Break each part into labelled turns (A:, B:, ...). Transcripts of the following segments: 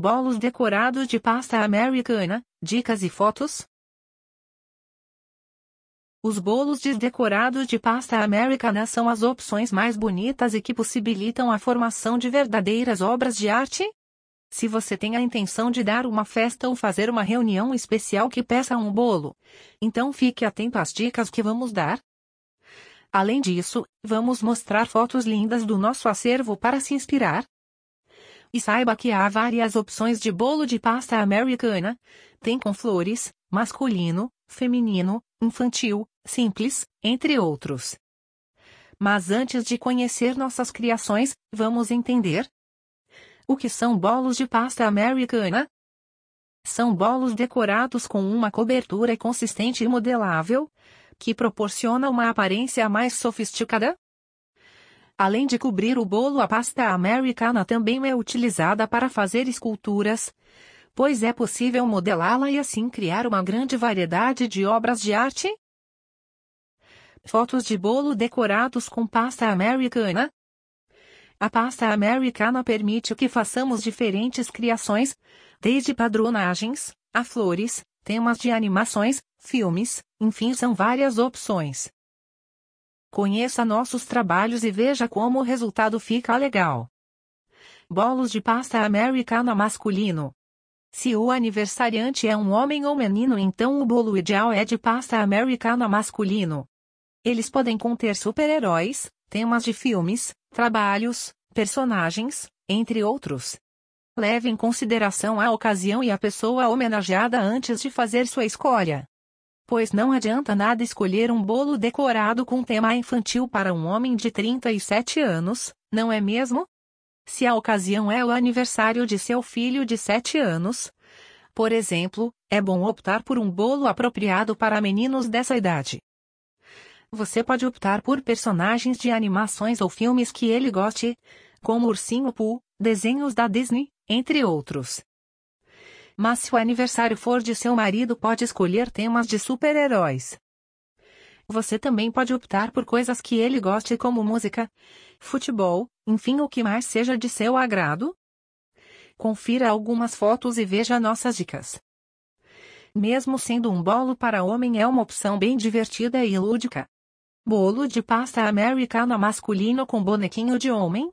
A: Bolos decorados de pasta americana, dicas e fotos? Os bolos desdecorados de pasta americana são as opções mais bonitas e que possibilitam a formação de verdadeiras obras de arte? Se você tem a intenção de dar uma festa ou fazer uma reunião especial que peça um bolo, então fique atento às dicas que vamos dar. Além disso, vamos mostrar fotos lindas do nosso acervo para se inspirar. E saiba que há várias opções de bolo de pasta americana. Tem com flores, masculino, feminino, infantil, simples, entre outros. Mas antes de conhecer nossas criações, vamos entender o que são bolos de pasta americana? São bolos decorados com uma cobertura consistente e modelável, que proporciona uma aparência mais sofisticada. Além de cobrir o bolo, a pasta americana também é utilizada para fazer esculturas, pois é possível modelá-la e assim criar uma grande variedade de obras de arte. Fotos de bolo decorados com pasta americana. A pasta americana permite que façamos diferentes criações, desde padronagens, a flores, temas de animações, filmes, enfim, são várias opções. Conheça nossos trabalhos e veja como o resultado fica legal. Bolos de pasta americana masculino. Se o aniversariante é um homem ou menino, então o bolo ideal é de pasta americana masculino. Eles podem conter super-heróis, temas de filmes, trabalhos, personagens, entre outros. Leve em consideração a ocasião e a pessoa homenageada antes de fazer sua escolha. Pois não adianta nada escolher um bolo decorado com tema infantil para um homem de 37 anos, não é mesmo? Se a ocasião é o aniversário de seu filho de 7 anos, por exemplo, é bom optar por um bolo apropriado para meninos dessa idade. Você pode optar por personagens de animações ou filmes que ele goste, como Ursinho Pooh, desenhos da Disney, entre outros. Mas se o aniversário for de seu marido, pode escolher temas de super-heróis. Você também pode optar por coisas que ele goste, como música, futebol, enfim, o que mais seja de seu agrado. Confira algumas fotos e veja nossas dicas. Mesmo sendo um bolo para homem, é uma opção bem divertida e lúdica. Bolo de pasta americana masculino com bonequinho de homem?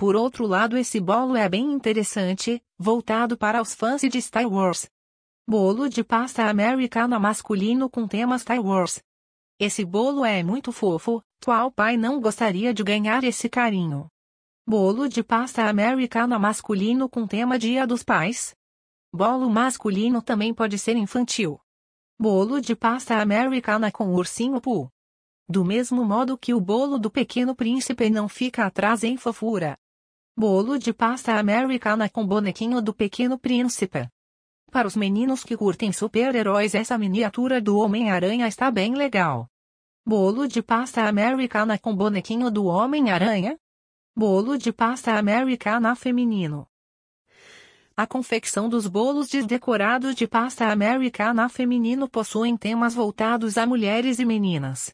A: Por outro lado, esse bolo é bem interessante, voltado para os fãs de Star Wars. Bolo de pasta americana masculino com tema Star Wars. Esse bolo é muito fofo, qual pai não gostaria de ganhar esse carinho? Bolo de pasta americana masculino com tema Dia dos Pais. Bolo masculino também pode ser infantil. Bolo de pasta americana com ursinho Pooh. Do mesmo modo que o bolo do Pequeno Príncipe não fica atrás em fofura. Bolo de pasta americana com bonequinho do Pequeno Príncipe. Para os meninos que curtem super-heróis, essa miniatura do Homem-Aranha está bem legal. Bolo de pasta americana com bonequinho do Homem-Aranha. Bolo de pasta americana feminino. A confecção dos bolos desdecorados de pasta americana feminino possuem temas voltados a mulheres e meninas.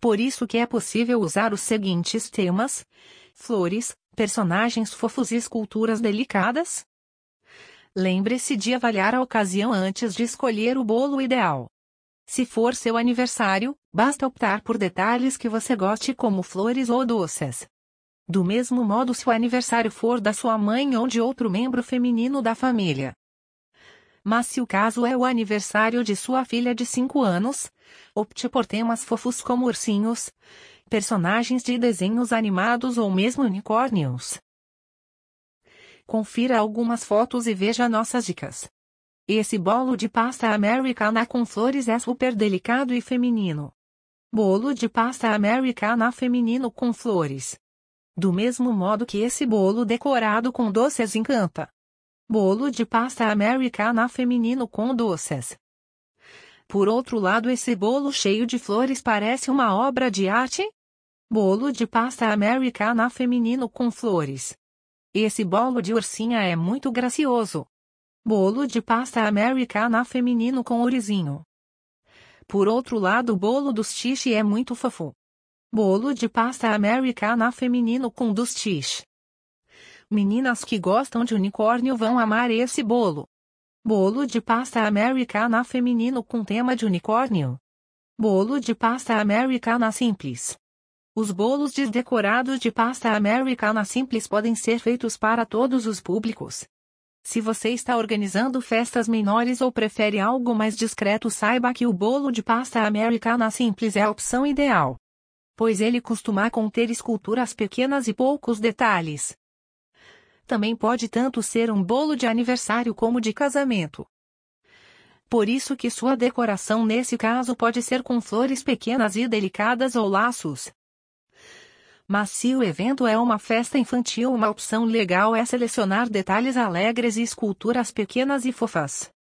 A: Por isso que é possível usar os seguintes temas: flores, personagens fofos e esculturas delicadas. Lembre-se de avaliar a ocasião antes de escolher o bolo ideal. Se for seu aniversário, basta optar por detalhes que você goste como flores ou doces. Do mesmo modo se o aniversário for da sua mãe ou de outro membro feminino da família. Mas se o caso é o aniversário de sua filha de 5 anos, opte por temas fofos como ursinhos, personagens de desenhos animados ou mesmo unicórnios. Confira algumas fotos e veja nossas dicas. Esse bolo de pasta americana com flores é super delicado e feminino. Bolo de pasta americana feminino com flores. Do mesmo modo que esse bolo decorado com doces encanta. Bolo de pasta americana feminino com doces. Por outro lado, esse bolo cheio de flores parece uma obra de arte? Bolo de pasta americana feminino com flores. Esse bolo de ursinha é muito gracioso. Bolo de pasta americana feminino com orizinho. Por outro lado, o bolo dos tiche é muito fofo. Bolo de pasta americana feminino com dos tiche. Meninas que gostam de unicórnio vão amar esse bolo. Bolo de pasta americana feminino com tema de unicórnio. Bolo de pasta americana simples. Os bolos desdecorados de pasta americana simples podem ser feitos para todos os públicos. Se você está organizando festas menores ou prefere algo mais discreto, saiba que o bolo de pasta americana simples é a opção ideal. Pois ele costuma conter esculturas pequenas e poucos detalhes. Também pode tanto ser um bolo de aniversário como de casamento por isso que sua decoração nesse caso pode ser com flores pequenas e delicadas ou laços. Mas se o evento é uma festa infantil, uma opção legal é selecionar detalhes alegres e esculturas pequenas e fofas.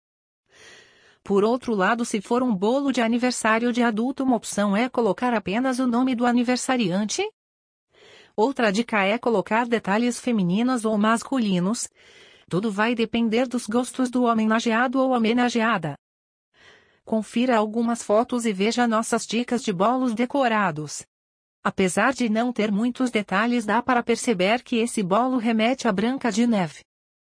A: Por outro lado, se for um bolo de aniversário de adulto, uma opção é colocar apenas o nome do aniversariante. Outra dica é colocar detalhes femininos ou masculinos, tudo vai depender dos gostos do homenageado ou homenageada. Confira algumas fotos e veja nossas dicas de bolos decorados. Apesar de não ter muitos detalhes, dá para perceber que esse bolo remete à Branca de Neve.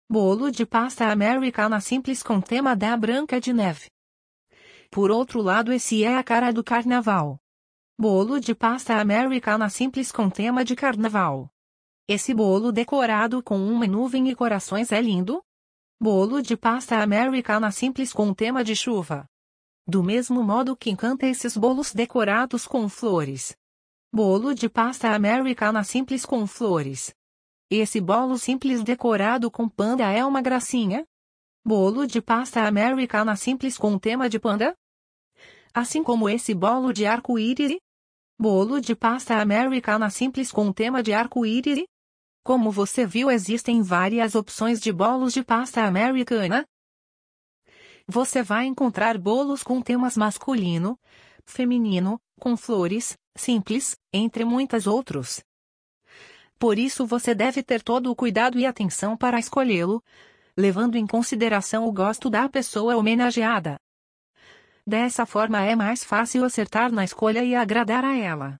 A: Bolo de pasta americana simples com tema da Branca de Neve. Por outro lado, esse é a cara do carnaval. Bolo de pasta americana simples com tema de carnaval. Esse bolo decorado com uma nuvem e corações é lindo? Bolo de pasta americana simples com tema de chuva. Do mesmo modo que encanta esses bolos decorados com flores. Bolo de pasta americana simples com flores. Esse bolo simples decorado com panda é uma gracinha? Bolo de pasta americana simples com tema de panda? Assim como esse bolo de arco-íris? Bolo de pasta americana simples com tema de arco-íris? Como você viu, existem várias opções de bolos de pasta americana. Você vai encontrar bolos com temas masculino, feminino, com flores, simples, entre muitos outros. Por isso você deve ter todo o cuidado e atenção para escolhê-lo, levando em consideração o gosto da pessoa homenageada. Dessa forma é mais fácil acertar na escolha e agradar a ela.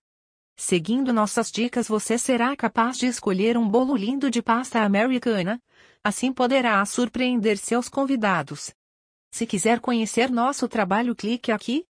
A: Seguindo nossas dicas, você será capaz de escolher um bolo lindo de pasta americana. Assim poderá surpreender seus convidados. Se quiser conhecer nosso trabalho, clique aqui.